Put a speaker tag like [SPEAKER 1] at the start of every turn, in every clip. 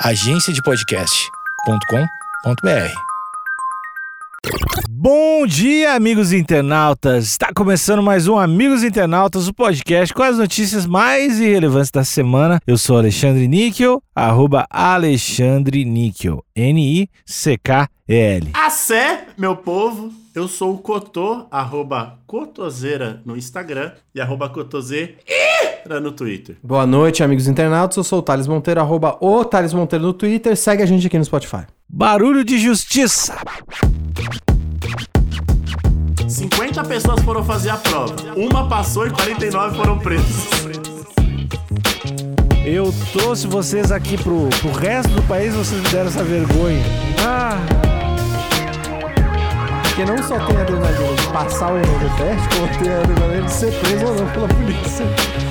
[SPEAKER 1] agenciadepodcast.com.br.
[SPEAKER 2] Bom dia, amigos internautas! Está começando mais um Amigos Internautas, o podcast com as notícias mais irrelevantes da semana. Eu sou Alexandre Níquel, arroba Alexandre Níquel, N-I-C-K-E-L.
[SPEAKER 3] Assé, meu povo, eu sou o Cotô, arroba Cotoseira no Instagram e arroba Cotoseira no Twitter.
[SPEAKER 4] Boa noite, amigos internautas. Eu sou o Thales Monteiro, arroba o Thales Monteiro no Twitter. Segue a gente aqui no Spotify.
[SPEAKER 2] Barulho de justiça!
[SPEAKER 3] 50 pessoas foram fazer a prova. Uma passou e 49 foram presos.
[SPEAKER 2] Eu trouxe vocês aqui pro, pro resto do país, vocês me deram essa vergonha. Ah,
[SPEAKER 4] Porque não só tem a adrenalina de passar o teste, como tem a adrenalina de ser preso ou não pela polícia.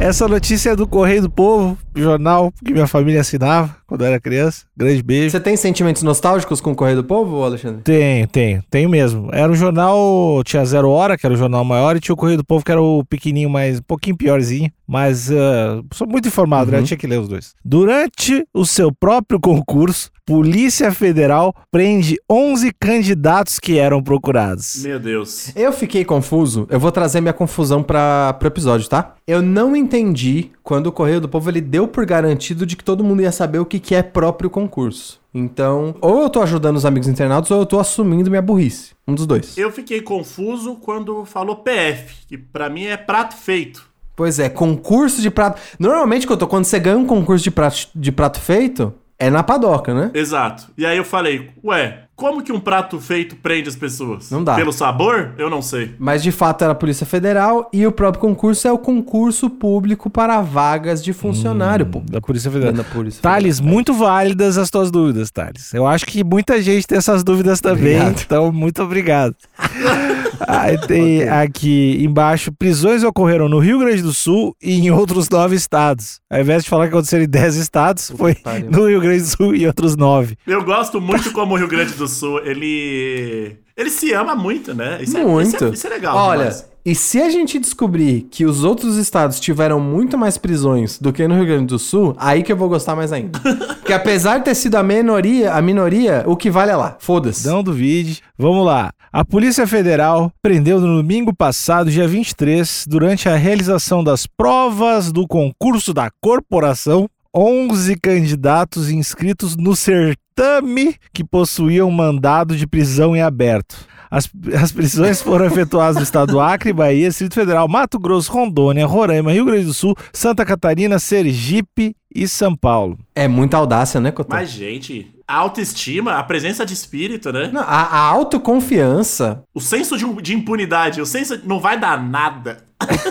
[SPEAKER 2] Essa notícia é do Correio do Povo, jornal que minha família assinava quando eu era criança. Grande beijo.
[SPEAKER 4] Você tem sentimentos nostálgicos com o Correio do Povo, Alexandre?
[SPEAKER 2] Tenho, tenho, tenho mesmo. Era um jornal, tinha Zero Hora, que era o jornal maior, e tinha o Correio do Povo, que era o pequenininho, mais um pouquinho piorzinho. Mas ah, sou muito informado, né?
[SPEAKER 4] Uhum.
[SPEAKER 2] Tinha que ler os dois. Durante o seu próprio concurso, Polícia Federal prende 11 candidatos que eram procurados.
[SPEAKER 3] Meu Deus.
[SPEAKER 4] Eu fiquei confuso. Eu vou trazer minha confusão para pro episódio, tá? Eu não entendi quando o Correio do Povo ele deu por garantido de que todo mundo ia saber o que, que é próprio concurso. Então, ou eu tô ajudando os amigos internautas ou eu tô assumindo minha burrice. Um dos dois.
[SPEAKER 3] Eu fiquei confuso quando falou PF, que pra mim é prato feito.
[SPEAKER 4] Pois é, concurso de prato. Normalmente, quando quando você ganha um concurso de prato, de prato feito, é na padoca, né?
[SPEAKER 3] Exato. E aí eu falei, ué, como que um prato feito prende as pessoas?
[SPEAKER 4] Não dá.
[SPEAKER 3] Pelo sabor? Eu não sei.
[SPEAKER 4] Mas de fato era a Polícia Federal e o próprio concurso é o concurso público para vagas de funcionário público.
[SPEAKER 2] Da Polícia Federal.
[SPEAKER 4] Da Polícia
[SPEAKER 2] Thales,
[SPEAKER 4] Federal.
[SPEAKER 2] muito válidas as tuas dúvidas, Thales. Eu acho que muita gente tem essas dúvidas também,
[SPEAKER 4] Obrigado.
[SPEAKER 2] então muito obrigado. Aí tem aqui embaixo, prisões ocorreram no Rio Grande do Sul e em outros nove estados. Ao invés de falar que aconteceram em dez estados, foi
[SPEAKER 4] pariu.
[SPEAKER 2] no Rio Grande do Sul e outros nove.
[SPEAKER 3] Eu gosto muito como o Rio Grande do Sul, ele. Ele se ama muito, né? Isso é-
[SPEAKER 4] Muito.
[SPEAKER 3] isso, é, isso é legal.
[SPEAKER 4] Olha,
[SPEAKER 3] demais.
[SPEAKER 4] e se a gente descobrir que os outros estados tiveram muito mais prisões do que no Rio Grande do Sul, aí que eu vou gostar mais ainda. Porque apesar de ter sido a minoria, a minoria, o que vale é lá. Foda-se.
[SPEAKER 2] Não duvide. Vamos lá. A Polícia Federal prendeu no domingo passado, dia 23, durante a realização das provas do concurso da corporação, 11 candidatos inscritos no certame que possuíam mandado de prisão em aberto. As, as prisões foram efetuadas no estado do Acre, Bahia, Distrito Federal, Mato Grosso, Rondônia, Roraima, Rio Grande do Sul, Santa Catarina, Sergipe e São Paulo.
[SPEAKER 4] É muita audácia, né, Cotô?
[SPEAKER 3] Mas, gente, a autoestima, a presença de espírito, né?
[SPEAKER 4] Não, a, a autoconfiança.
[SPEAKER 3] O senso de, de impunidade, o senso de não vai dar nada.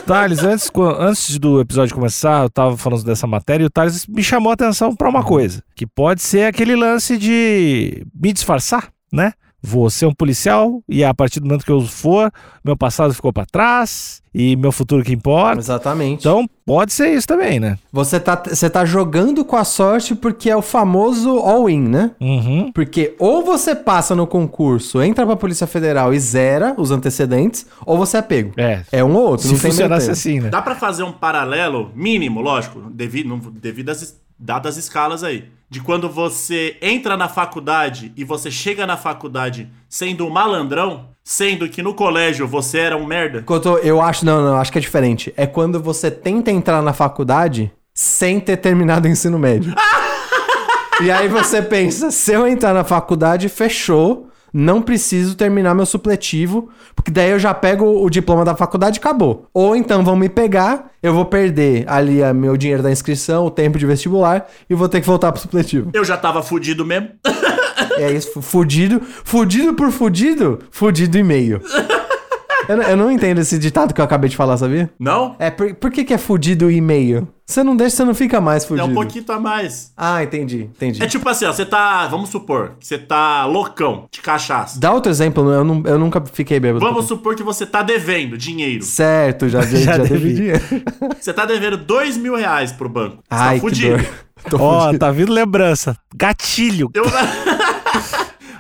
[SPEAKER 2] Thales, antes, antes do episódio começar, eu tava falando dessa matéria e o Thales me chamou a atenção pra uma coisa, que pode ser aquele lance de me disfarçar, né? Vou ser um policial e a partir do momento que eu for, meu passado ficou pra trás e meu futuro que importa.
[SPEAKER 4] Exatamente.
[SPEAKER 2] Então, pode ser isso também, né?
[SPEAKER 4] Você tá, você tá jogando com a sorte porque é o famoso all-in, né?
[SPEAKER 2] Uhum.
[SPEAKER 4] Porque ou você passa no concurso, entra pra Polícia Federal e zera os antecedentes, ou você é pego.
[SPEAKER 2] É.
[SPEAKER 4] É um ou outro,
[SPEAKER 2] Se
[SPEAKER 4] não
[SPEAKER 2] funcionasse assim, né?
[SPEAKER 3] Dá pra fazer um paralelo mínimo, lógico, devido, devido às dadas as escalas aí. De quando você entra na faculdade e você chega na faculdade sendo um malandrão, sendo que no colégio você era um merda.
[SPEAKER 4] Enquanto eu acho, não, não, acho que é diferente. É quando você tenta entrar na faculdade sem ter terminado o ensino médio. e aí você pensa, se eu entrar na faculdade, fechou. Não preciso terminar meu supletivo, porque daí eu já pego o diploma da faculdade e acabou. Ou então vão me pegar, eu vou perder ali a meu dinheiro da inscrição, o tempo de vestibular e vou ter que voltar pro supletivo.
[SPEAKER 3] Eu já tava fudido mesmo.
[SPEAKER 4] É isso, fu- fudido, fudido por fudido, fudido e meio. Eu, não- eu não entendo esse ditado que eu acabei de falar, sabia?
[SPEAKER 3] Não?
[SPEAKER 4] É, por, por que, que é fudido e meio? Você não deixa, você não fica mais
[SPEAKER 3] É
[SPEAKER 4] fudido.
[SPEAKER 3] um pouquinho a mais.
[SPEAKER 4] Ah, entendi, entendi.
[SPEAKER 3] É tipo assim, ó, você tá, vamos supor, que você tá loucão de cachaça.
[SPEAKER 4] Dá outro exemplo, eu, não, eu nunca fiquei bêbado.
[SPEAKER 3] Vamos supor que você tá devendo dinheiro.
[SPEAKER 4] Certo, já, já,
[SPEAKER 2] Já
[SPEAKER 4] já
[SPEAKER 2] devi.
[SPEAKER 4] dinheiro.
[SPEAKER 3] Você tá devendo dois mil reais pro banco. Você
[SPEAKER 4] Ai,
[SPEAKER 3] tá
[SPEAKER 4] que
[SPEAKER 3] fudido.
[SPEAKER 2] Ó,
[SPEAKER 4] fudido.
[SPEAKER 2] tá vindo lembrança. Gatilho.
[SPEAKER 3] Eu...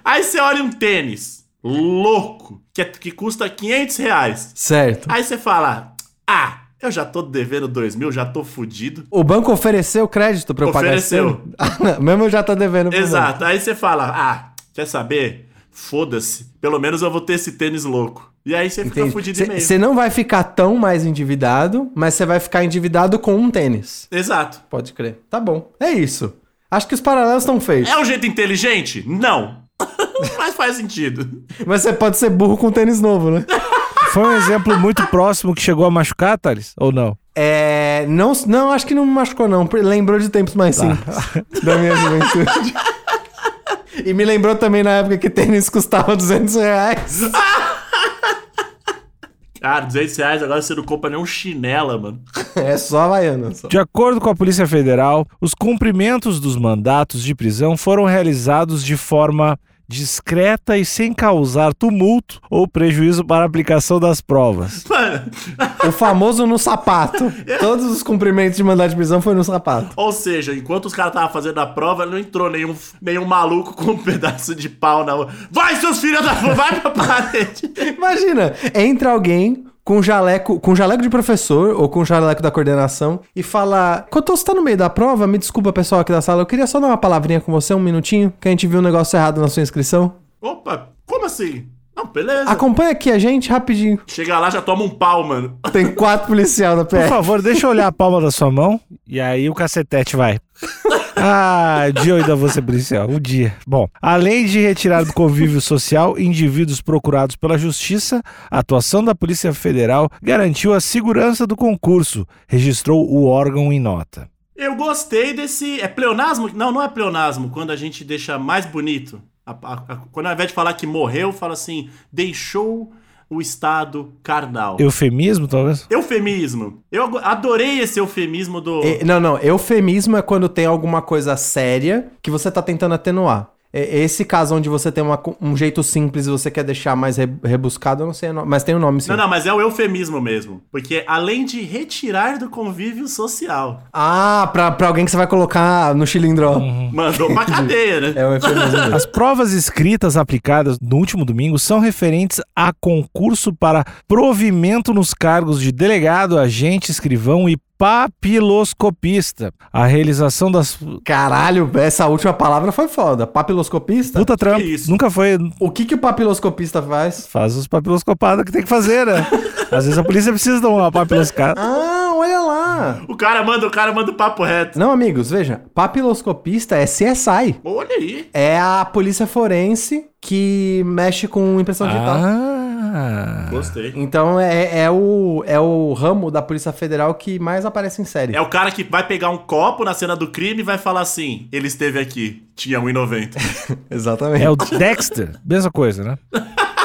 [SPEAKER 3] Aí você olha um tênis louco, que, é- que custa 500 reais.
[SPEAKER 4] Certo.
[SPEAKER 3] Aí você fala, ah, Eu já tô devendo dois mil, já tô fudido.
[SPEAKER 4] O banco ofereceu crédito pra eu
[SPEAKER 3] Ofereceu.
[SPEAKER 4] pagar esse ano? Mesmo eu já tá devendo
[SPEAKER 3] Exato. Aí você fala, ah, quer saber? Foda-se. Pelo menos eu vou ter esse tênis louco. E aí você fica fudido meio.
[SPEAKER 4] Você não vai ficar tão mais endividado, mas você vai ficar endividado com um tênis.
[SPEAKER 3] Exato.
[SPEAKER 4] Pode crer. Tá bom. É isso. Acho que os paralelos estão feitos.
[SPEAKER 3] É um jeito inteligente? Não. Mas faz sentido.
[SPEAKER 4] Mas você pode ser burro com tênis novo, né?
[SPEAKER 2] Foi um exemplo muito próximo que chegou a machucar, Thales? Ou não?
[SPEAKER 4] É. Não, não, acho que não me machucou, não. Lembrou de tempos mais simples da minha juventude. e me lembrou também na época que tênis custava 200 reais.
[SPEAKER 3] Cara, 200 reais agora você não compra nem um chinela, mano.
[SPEAKER 4] É só Havaiana. Só.
[SPEAKER 2] De acordo com a Polícia Federal, os cumprimentos dos mandatos de prisão foram realizados de forma discreta e sem causar tumulto ou prejuízo para a aplicação das provas.
[SPEAKER 3] Mano,
[SPEAKER 4] O famoso no sapato. Todos os cumprimentos de mandado de prisão foi no sapato.
[SPEAKER 3] ou seja, enquanto os caras estavam fazendo a prova, não entrou nenhum, nenhum maluco com um pedaço de pau na mão. Vai, seus filhos da puta, vai pra parede.
[SPEAKER 4] Imagina, entra alguém com jaleco, com jaleco de professor ou com jaleco da coordenação e fala: Quando você tá no meio da prova, me desculpa, pessoal aqui da sala, eu queria só dar uma palavrinha com você, um minutinho, que a gente viu um negócio errado na sua inscrição.
[SPEAKER 3] Opa, como assim? Não, beleza.
[SPEAKER 4] Acompanha aqui a gente rapidinho.
[SPEAKER 3] Chega lá, já toma um pau, mano.
[SPEAKER 4] Tem quatro policial na
[SPEAKER 2] Por
[SPEAKER 4] PR.
[SPEAKER 2] favor, deixa eu olhar a palma da sua mão e aí o cacetete vai. Ah, dia eu ainda vou ser policial. Um dia. Bom, além de retirar do convívio social indivíduos procurados pela Justiça, a atuação da Polícia Federal garantiu a segurança do concurso, registrou o órgão em nota.
[SPEAKER 3] Eu gostei desse. É pleonasmo? Não, não é pleonasmo. Quando a gente deixa mais bonito. A- a- a- quando ao invés de falar que morreu, fala assim: deixou o estado carnal.
[SPEAKER 2] Eufemismo, talvez?
[SPEAKER 3] Eufemismo. Eu adorei esse eufemismo do.
[SPEAKER 4] E- não, não, eufemismo é quando tem alguma coisa séria que você tá tentando atenuar. E- Esse caso onde você tem uma um jeito simples e você quer deixar mais re- rebuscado, eu não sei, mas tem o nome sim.
[SPEAKER 3] Não, não, mas é o eufemismo mesmo. Porque além de retirar do convívio social,
[SPEAKER 4] Ah, pra, pra alguém que você vai colocar no chilindró.
[SPEAKER 3] mandou pra cadeia, né?
[SPEAKER 4] É o eufemismo mesmo.
[SPEAKER 2] As provas escritas aplicadas no último domingo são referentes a concurso para provimento nos cargos de delegado, agente, escrivão e papiloscopista. A realização das.
[SPEAKER 4] Caralho, essa última palavra foi foda. Papiloscopista?
[SPEAKER 2] Puta trampo.
[SPEAKER 3] isso?
[SPEAKER 2] Nunca foi.
[SPEAKER 4] O que que o papiloscopista faz?
[SPEAKER 2] Faz os papiloscopadas que tem que fazer, né? Às vezes a polícia precisa dar uma papiloscada.
[SPEAKER 4] Ah, olha lá.
[SPEAKER 3] O cara manda, o cara manda o papo reto.
[SPEAKER 4] Não, amigos, veja. Papiloscopista é CSI.
[SPEAKER 3] Olha aí.
[SPEAKER 4] É a polícia forense que mexe com impressão digital.
[SPEAKER 2] Ah.
[SPEAKER 3] Gostei.
[SPEAKER 4] Então é, é, o, é o ramo da Polícia Federal que mais aparece em série.
[SPEAKER 3] É o cara que vai pegar um copo na cena do crime e vai falar assim: ele esteve aqui, tinha 1,90.
[SPEAKER 4] Exatamente.
[SPEAKER 2] É o Dexter. Mesma coisa, né?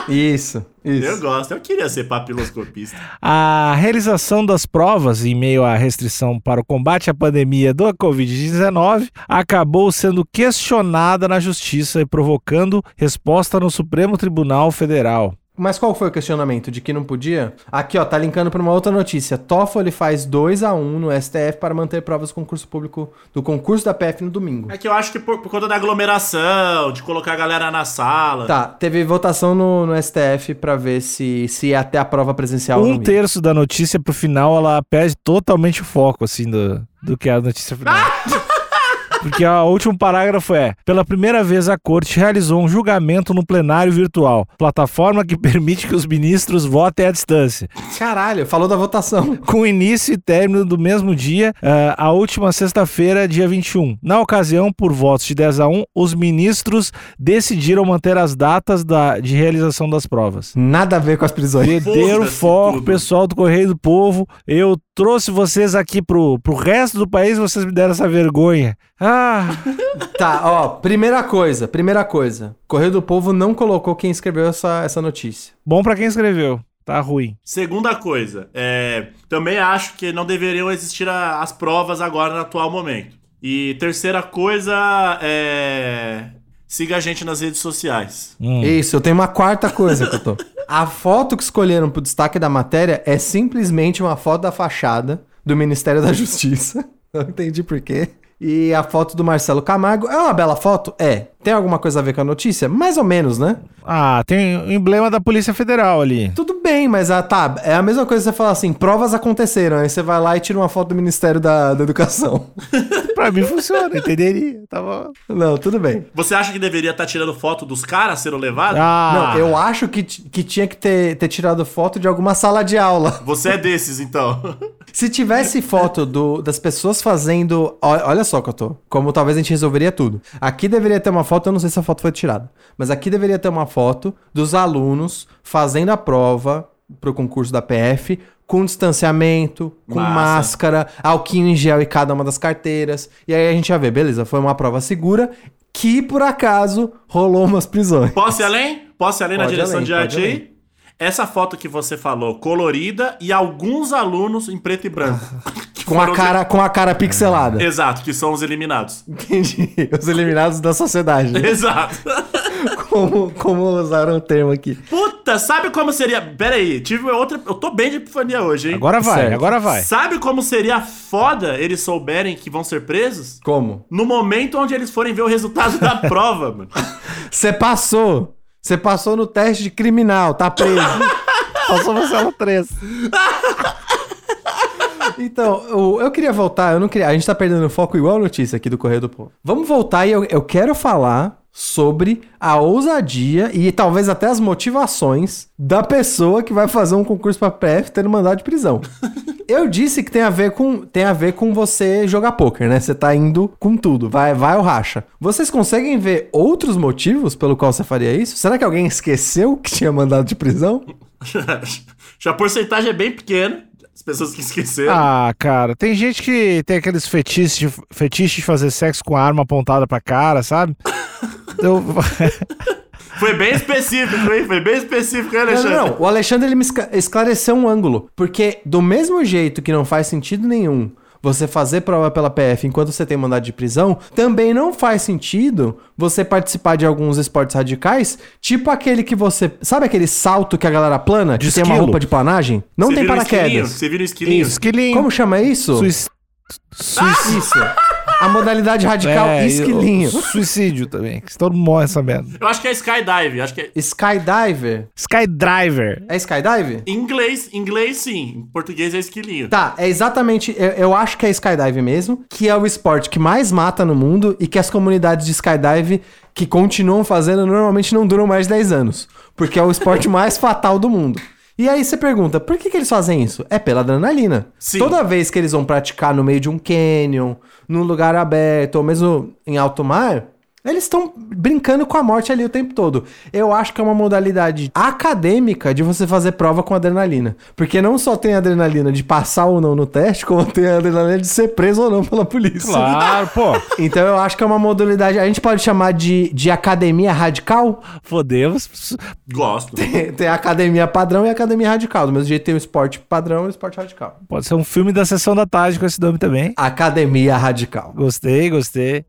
[SPEAKER 4] Isso, isso.
[SPEAKER 3] Eu gosto, eu queria ser papiloscopista.
[SPEAKER 2] A realização das provas em meio à restrição para o combate à pandemia do Covid-19 acabou sendo questionada na justiça e provocando resposta no Supremo Tribunal Federal.
[SPEAKER 4] Mas qual foi o questionamento? De que não podia? Aqui, ó, tá linkando pra uma outra notícia. Toffoli faz 2 a 1 no STF para manter provas do concurso público do concurso da PF no domingo.
[SPEAKER 3] É que eu acho que por, por conta da aglomeração, de colocar a galera na sala.
[SPEAKER 4] Tá, teve votação no, no STF pra ver se, se ia até a prova presencial.
[SPEAKER 2] Um terço da notícia pro final, ela perde totalmente o foco, assim, do, do que é a notícia final. Porque ó, o último parágrafo é: pela primeira vez a corte realizou um julgamento no plenário virtual, plataforma que permite que os ministros votem à distância.
[SPEAKER 4] Caralho, falou da votação.
[SPEAKER 2] com início e término do mesmo dia, ah, a última sexta-feira, dia 21. Na ocasião, por votos de 10 a 1, os ministros decidiram manter as datas da, de realização das provas.
[SPEAKER 4] Nada a ver com as prisões.
[SPEAKER 2] Perderam
[SPEAKER 3] Foda-se
[SPEAKER 2] foco,
[SPEAKER 3] tudo.
[SPEAKER 2] pessoal do Correio do Povo. Eu trouxe vocês aqui pro, pro resto do país, vocês me deram essa vergonha. Ah,
[SPEAKER 4] Tá, ó, primeira coisa, primeira coisa. Correio do Povo não colocou quem escreveu essa, essa notícia.
[SPEAKER 2] bom pra quem escreveu. Tá ruim.
[SPEAKER 3] Segunda coisa, é, também acho que não deveriam existir a- as provas agora no atual momento. E terceira coisa, é, siga a gente nas redes sociais.
[SPEAKER 2] Hum.
[SPEAKER 4] Isso, eu tenho uma quarta coisa que eu tô. A foto que escolheram pro destaque da matéria é simplesmente uma foto da fachada do Ministério da Justiça. Não entendi por quê. E a foto do Marcelo Camargo é uma bela foto? É. Tem alguma coisa a ver com a notícia? Mais ou menos, né?
[SPEAKER 2] Ah, tem o emblema da Polícia Federal ali.
[SPEAKER 4] Tudo bem, mas ah, tá, é a mesma coisa que você falar assim, provas aconteceram, aí você vai lá e tira uma foto do Ministério da, da Educação.
[SPEAKER 2] pra mim funciona, entenderia. Tá bom.
[SPEAKER 4] Não, tudo bem.
[SPEAKER 3] Você acha que deveria estar tirando foto dos caras sendo levados?
[SPEAKER 2] Ah,
[SPEAKER 4] Não, eu acho que, que tinha que ter, ter tirado foto de alguma sala de aula.
[SPEAKER 3] Você é desses, então.
[SPEAKER 4] Se tivesse foto do, das pessoas fazendo. Olha só que eu tô. Como talvez a gente resolveria tudo. Aqui deveria ter uma foto, eu não sei se a foto foi tirada. Mas aqui deveria ter uma foto dos alunos fazendo a prova pro concurso da PF. Com distanciamento, com
[SPEAKER 3] Massa.
[SPEAKER 4] máscara, alquinho em gel em cada uma das carteiras. E aí a gente ia ver, beleza, foi uma prova segura que, por acaso, rolou umas prisões.
[SPEAKER 3] Posso ir além? Posso ir além na
[SPEAKER 4] Pode
[SPEAKER 3] direção
[SPEAKER 4] além,
[SPEAKER 3] de arte aí? Essa foto que você falou, colorida, e alguns alunos em preto e branco.
[SPEAKER 4] Com a cara, com a cara pixelada.
[SPEAKER 3] Exato, que são os eliminados.
[SPEAKER 4] Entendi. Os eliminados da sociedade. né?
[SPEAKER 3] Exato.
[SPEAKER 4] como, como usaram o termo aqui.
[SPEAKER 3] Puta, sabe como seria. Pera aí, tive outra. Eu tô bem de epifania hoje, hein?
[SPEAKER 2] agora vai,
[SPEAKER 4] Certo.
[SPEAKER 2] agora vai.
[SPEAKER 3] Sabe como seria foda eles souberem que vão ser presos?
[SPEAKER 4] Como?
[SPEAKER 3] No momento onde eles forem ver o resultado da prova, mano.
[SPEAKER 4] Você passou. Você passou no teste de criminal, tá preso.
[SPEAKER 2] Passou na cela 3.
[SPEAKER 4] então, eu, eu queria voltar, eu não queria. A gente tá perdendo o foco igual a notícia aqui do Correio do Povo. Vamos voltar e eu, eu quero falar sobre a ousadia e talvez até as motivações da pessoa que vai fazer um concurso pra PF tendo mandado de prisão. Eu disse que tem a ver com tem a ver com você jogar poker, né? Você tá indo com tudo, vai vai ou racha. Vocês conseguem ver outros motivos pelo qual você faria isso? Será que alguém esqueceu que tinha mandado de prisão?
[SPEAKER 3] Já a porcentagem é bem pequena. As pessoas que esqueceram.
[SPEAKER 2] Ah, cara, tem gente que tem aqueles fetiches de, fetiche de fazer sexo com a arma apontada pra cara, sabe? Eu,
[SPEAKER 3] Foi bem específico, hein? Foi bem específico, hein, Alexandre?
[SPEAKER 4] não, não. O Alexandre ele me esclareceu um ângulo. Porque, do mesmo jeito que não faz sentido nenhum você fazer prova pela PF enquanto você tem mandado de prisão, também não faz sentido você participar de alguns esportes radicais, tipo aquele que você. Sabe aquele salto que a galera plana?
[SPEAKER 2] De
[SPEAKER 4] que tem uma roupa de planagem? Não
[SPEAKER 3] Você
[SPEAKER 4] tem
[SPEAKER 3] um esquilinho?
[SPEAKER 4] paraquedas.
[SPEAKER 3] Você vira um esquilinho?
[SPEAKER 2] esquilinho.
[SPEAKER 4] Como chama isso?
[SPEAKER 2] Suic- suic-
[SPEAKER 4] Isso. A modalidade radical
[SPEAKER 2] É, e
[SPEAKER 4] esquilinho.
[SPEAKER 2] o Suicídio também, que todo mundo morre essa merda.
[SPEAKER 3] Eu acho que é skydive. Acho que é...
[SPEAKER 4] Skydiver.
[SPEAKER 2] Skydiver.
[SPEAKER 4] É skydive?
[SPEAKER 3] Em inglês, em inglês sim. Em português é esquilinho.
[SPEAKER 4] Tá, é exatamente. Eu, eu acho que é skydive mesmo, que é o esporte que mais mata no mundo e que as comunidades de skydive que continuam fazendo normalmente não duram mais de 10 anos. Porque é o esporte mais fatal do mundo. E aí você pergunta, por que, que eles fazem isso? É pela adrenalina.
[SPEAKER 3] Sim.
[SPEAKER 4] Toda vez que eles vão praticar no meio de um canyon, num lugar aberto, ou mesmo em alto mar, eles estão brincando com a morte ali o tempo todo. Eu acho que é uma modalidade acadêmica de você fazer prova com adrenalina. Porque não só tem adrenalina de passar ou não no teste, como tem a adrenalina de ser preso ou não pela polícia.
[SPEAKER 2] Claro, pô.
[SPEAKER 4] Então eu acho que é uma modalidade. A gente pode chamar de, de academia radical?
[SPEAKER 2] Fodemos.
[SPEAKER 3] Gosto.
[SPEAKER 4] Tem tem a academia padrão e a academia radical. Do mesmo jeito tem o esporte padrão e o esporte radical.
[SPEAKER 2] Pode ser um filme da sessão da tarde com esse nome também.
[SPEAKER 4] Academia radical.
[SPEAKER 2] Gostei, gostei.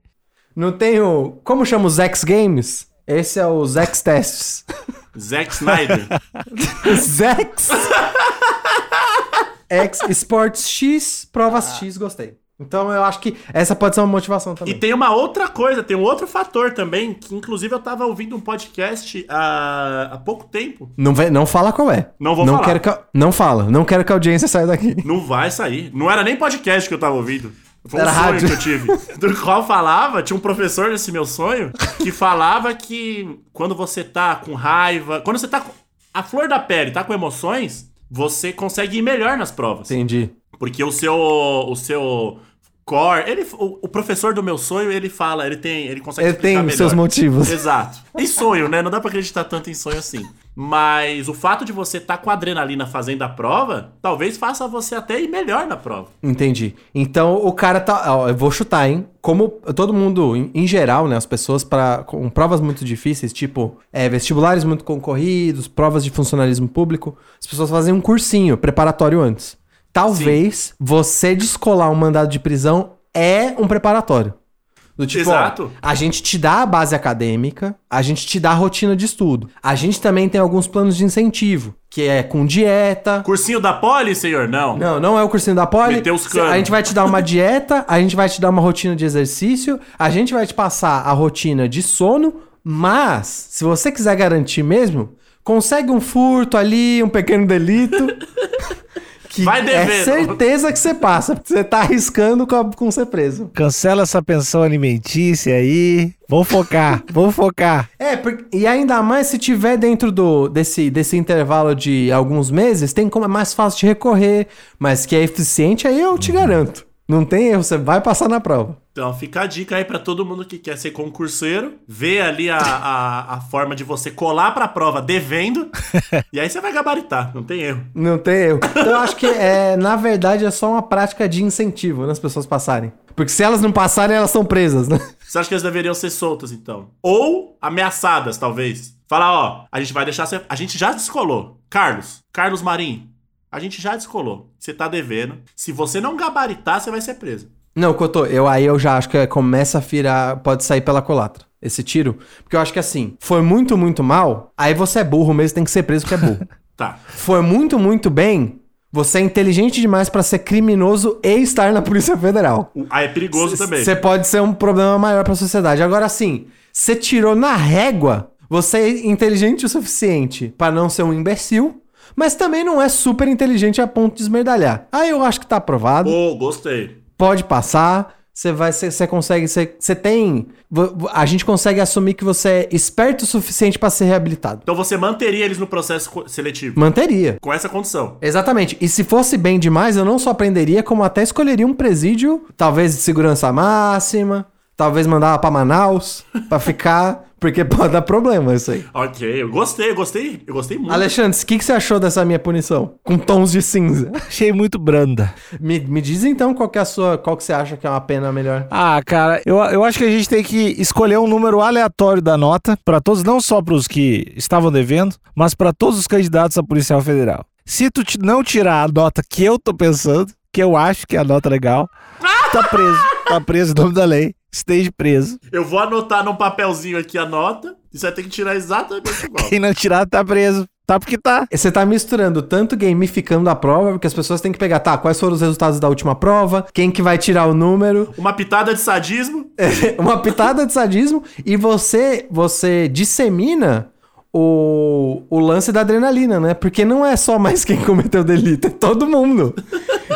[SPEAKER 4] Não tem o. Como chama os X Games? Esse é os X Tests.
[SPEAKER 3] Zack Snyder.
[SPEAKER 4] Zex! X Sports X, provas X, gostei. Então eu acho que essa pode ser uma motivação
[SPEAKER 3] E
[SPEAKER 4] também.
[SPEAKER 3] tem uma outra coisa, tem um outro fator também, que inclusive eu tava ouvindo um podcast há, há pouco tempo.
[SPEAKER 4] Não, vai, não fala qual é.
[SPEAKER 3] Não vou
[SPEAKER 4] não
[SPEAKER 3] falar.
[SPEAKER 4] Quero que, não fala. Não quero que a audiência saia daqui.
[SPEAKER 3] Não vai sair. Não era nem podcast que eu tava ouvindo. Foi um
[SPEAKER 4] Era
[SPEAKER 3] sonho
[SPEAKER 4] rádio.
[SPEAKER 3] que eu tive. Do qual falava, tinha um professor nesse meu sonho, que falava que quando você tá com raiva, quando você tá com a flor da pele, tá com emoções, você consegue ir melhor nas provas.
[SPEAKER 4] Entendi.
[SPEAKER 3] Porque o seu o seu core, ele o, o professor do meu sonho, ele fala, ele tem, ele consegue
[SPEAKER 4] Ele tem
[SPEAKER 3] melhor.
[SPEAKER 4] seus motivos.
[SPEAKER 3] Exato. Em sonho, né? Não dá pra acreditar tanto em sonho assim. Mas o fato de você estar tá com adrenalina fazendo a prova, talvez faça você até ir melhor na prova.
[SPEAKER 4] Entendi. Então o cara tá. Ó, eu vou chutar, hein? Como todo mundo, em, em geral, né? As pessoas para com provas muito difíceis, tipo é, vestibulares muito concorridos, provas de funcionalismo público, as pessoas fazem um cursinho preparatório antes. Talvez você descolar um mandado de prisão é um preparatório. Do tipo,
[SPEAKER 3] Exato.
[SPEAKER 4] ó, a gente te dá a base acadêmica, a gente te dá a rotina de estudo. A gente também tem alguns planos de incentivo, que é com dieta.
[SPEAKER 3] Cursinho da Poli, senhor? Não.
[SPEAKER 4] Não, não é o cursinho da Poli.
[SPEAKER 3] Meteu os canos.
[SPEAKER 4] A gente vai te dar uma dieta, a gente vai te dar uma rotina de exercício, a gente vai te passar a rotina de sono, mas, se você quiser garantir mesmo, consegue um furto ali, um pequeno delito. Que
[SPEAKER 3] Vai
[SPEAKER 4] é
[SPEAKER 3] devendo.
[SPEAKER 4] certeza que você passa. Você tá arriscando com, com ser preso.
[SPEAKER 2] Cancela essa pensão alimentícia aí. Vamos focar, vamos focar.
[SPEAKER 4] É, por- e ainda mais se tiver dentro do, desse, desse intervalo de alguns meses, tem como é mais fácil de recorrer, mas que é eficiente, aí eu te garanto. Não tem erro, você vai passar na prova.
[SPEAKER 3] Então fica a dica aí pra todo mundo que quer ser concurseiro. Vê ali a, a, a forma de você colar pra prova devendo. e aí você vai gabaritar, não tem erro.
[SPEAKER 4] Não tem erro. Então eu acho que, é, na verdade, é só uma prática de incentivo nas pessoas passarem. Porque se elas não passarem, elas são presas, né?
[SPEAKER 3] Você acha que elas deveriam ser soltas, então? Ou ameaçadas, talvez. Falar, ó, a gente vai deixar você. A gente já descolou. Carlos, Carlos Marim, a gente já descolou. Você tá devendo. Se você não gabaritar, você vai ser preso.
[SPEAKER 4] Não, Cotô, eu aí eu já acho que começa a virar. Pode sair pela colatra. Esse tiro. Porque eu acho que assim, foi muito, muito mal. Aí você é burro mesmo, tem que ser preso porque é burro.
[SPEAKER 3] Tá.
[SPEAKER 4] foi muito, muito bem. Você é inteligente demais pra ser criminoso e estar na Polícia Federal.
[SPEAKER 3] Ah, é perigoso também.
[SPEAKER 4] Você pode ser um problema maior pra sociedade. Agora sim, você tirou na régua. Você é inteligente o suficiente pra não ser um imbecil, mas também não é super inteligente a ponto de esmerdalhar. Aí eu acho que tá aprovado
[SPEAKER 3] Pô, gostei.
[SPEAKER 4] pode passar. Você vai, você consegue, você, tem, a gente consegue assumir que você é esperto o suficiente pra ser reabilitado.
[SPEAKER 3] Então você manteria eles no processo seletivo.
[SPEAKER 4] Manteria.
[SPEAKER 3] Com essa condição.
[SPEAKER 4] Exatamente. E se fosse bem demais, eu não só prenderia, como até escolheria um presídio, talvez de segurança máxima, talvez mandava pra Manaus pra ficar, porque pode dar problema isso aí.
[SPEAKER 3] Ok, eu gostei, eu gostei, eu gostei muito.
[SPEAKER 4] Alexandre, o que, que você achou dessa minha punição? Com tons de cinza.
[SPEAKER 2] Achei muito branda.
[SPEAKER 4] Me, me diz então qual que é a sua, qual que você acha que é uma pena melhor.
[SPEAKER 2] Ah, cara, eu, eu acho que a gente tem que escolher um número aleatório da nota para todos, não só para os que estavam devendo, mas para todos os candidatos a policial federal. Se tu não tirar a nota que eu tô pensando, que eu acho que é a nota legal, tá preso. Tá preso em nome da lei. Esteja preso.
[SPEAKER 3] Eu vou anotar num papelzinho aqui a nota e você vai ter que tirar exatamente igual.
[SPEAKER 2] Quem não tirar, tá preso. Tá porque tá.
[SPEAKER 4] Você tá misturando tanto gamificando a prova, porque as pessoas têm que pegar, tá, quais foram os resultados da última prova, quem que vai tirar o número,
[SPEAKER 3] Uma pitada de sadismo.
[SPEAKER 4] uma pitada de sadismo e você você dissemina o, o lance da adrenalina, né? Porque não é só mais quem cometeu o delito, é todo mundo.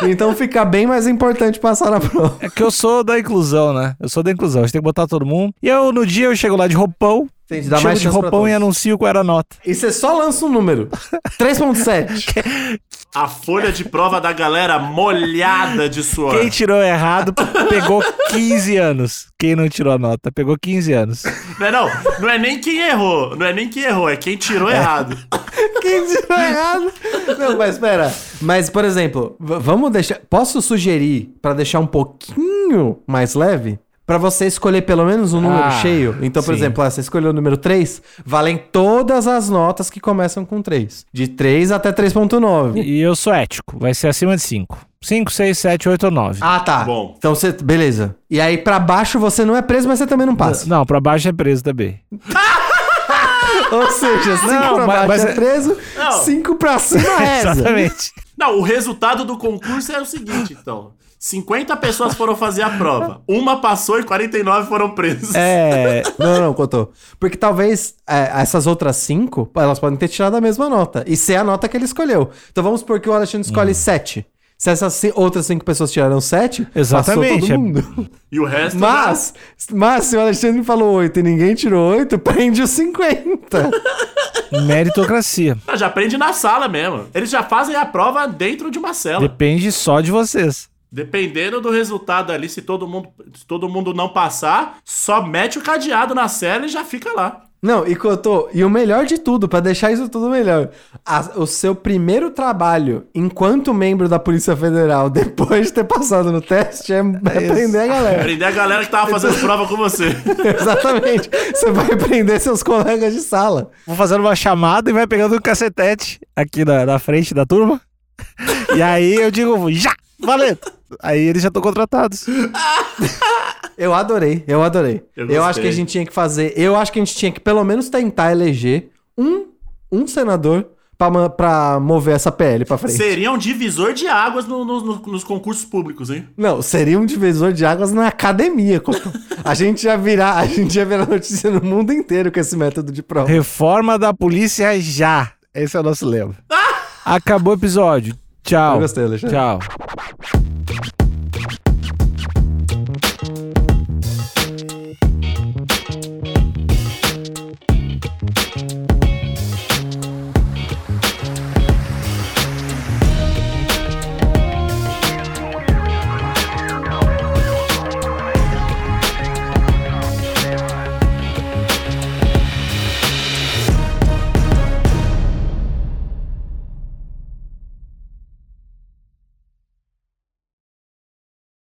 [SPEAKER 4] Então fica bem mais importante passar na prova.
[SPEAKER 2] É que eu sou da inclusão, né? Eu sou da inclusão. A gente tem que botar todo mundo. E eu, no dia, eu chego lá de roupão.
[SPEAKER 4] Entendi, dá
[SPEAKER 2] chego
[SPEAKER 4] mais
[SPEAKER 2] de roupão e anuncio qual era a nota.
[SPEAKER 4] E você só lança um número. 3.7.
[SPEAKER 3] A folha de prova da galera molhada de suor.
[SPEAKER 2] Quem tirou errado pegou 15 anos. Quem não tirou a nota pegou 15 anos.
[SPEAKER 3] Não é, não, não é nem quem errou. Não é nem quem errou, é quem tirou errado.
[SPEAKER 4] Quem tirou errado? Não, mas espera. Mas, por exemplo, vamos deixar. Posso sugerir, pra deixar um pouquinho mais leve, pra você escolher pelo menos um número
[SPEAKER 2] Ah,
[SPEAKER 4] cheio? Então, por
[SPEAKER 2] sim.
[SPEAKER 4] exemplo, ah, você escolheu o número 3, valem todas as notas que começam com 3. De 3 até 3.9.
[SPEAKER 2] E eu sou ético. Vai ser acima de 5. 5, 6, 7, 8 ou 9.
[SPEAKER 4] Ah, tá.
[SPEAKER 3] Bom.
[SPEAKER 4] Então você. Beleza. E aí, pra baixo você não é preso, mas você também não passa.
[SPEAKER 2] Não, pra baixo é preso também.
[SPEAKER 4] Ou seja, 5
[SPEAKER 2] Não,
[SPEAKER 4] pra baixo
[SPEAKER 2] mas
[SPEAKER 4] é
[SPEAKER 2] é-
[SPEAKER 4] preso,
[SPEAKER 3] Não.
[SPEAKER 4] 5 pra cima reza.
[SPEAKER 2] Exatamente.
[SPEAKER 3] Não, o resultado do concurso é o seguinte, então. 50 pessoas foram fazer a prova. Uma passou e 49 foram presos.
[SPEAKER 2] É.
[SPEAKER 4] Não, não, Cotô. Porque talvez é, essas outras cinco, elas podem ter tirado a mesma nota. E ser a nota que ele escolheu. Então vamos supor que o Alexandre
[SPEAKER 2] Hum.
[SPEAKER 4] escolhe sete. Se essas outras cinco pessoas tiraram sete,
[SPEAKER 2] Exatamente,
[SPEAKER 4] passou
[SPEAKER 2] é-
[SPEAKER 4] todo mundo.
[SPEAKER 3] E o resto.
[SPEAKER 4] Mas, mas se o Alexandre falou oito e ninguém tirou oito, prende os 50.
[SPEAKER 2] Meritocracia.
[SPEAKER 3] já, já aprende na sala mesmo. Eles já fazem a prova dentro de uma cela.
[SPEAKER 2] Depende só de vocês.
[SPEAKER 3] Dependendo do resultado ali, se todo mundo, se todo mundo não passar, só mete o cadeado na cela e já fica lá.
[SPEAKER 4] Não, e Cotô, e o melhor de tudo, pra deixar isso tudo melhor, a- o seu primeiro trabalho enquanto membro da Polícia Federal, depois de ter passado no teste, é, é prender a galera.
[SPEAKER 3] Prender a galera que tava fazendo prova com você.
[SPEAKER 4] Exatamente. Você vai prender seus colegas de sala.
[SPEAKER 2] Vou fazendo uma chamada e vai pegando um cacetete aqui na, na frente da turma. E aí eu digo, já! Valendo! Aí eles já estão contratados.
[SPEAKER 4] Eu adorei, eu adorei.
[SPEAKER 3] Eu
[SPEAKER 4] Eu, acho que a gente tinha que fazer. Eu acho que a gente tinha que pelo menos tentar eleger um, um senador pra, mover essa PL pra frente.
[SPEAKER 3] Seria um divisor de águas no- no- no- nos concursos públicos, hein?
[SPEAKER 4] Não, seria um divisor de águas na academia. A gente ia virar, a gente ia virar notícia no mundo inteiro com esse método de prova.
[SPEAKER 2] Reforma da polícia já. Esse é o nosso lema. Acabou o episódio. Tchau.
[SPEAKER 4] Eu gostei, Alexandre.
[SPEAKER 2] Tchau.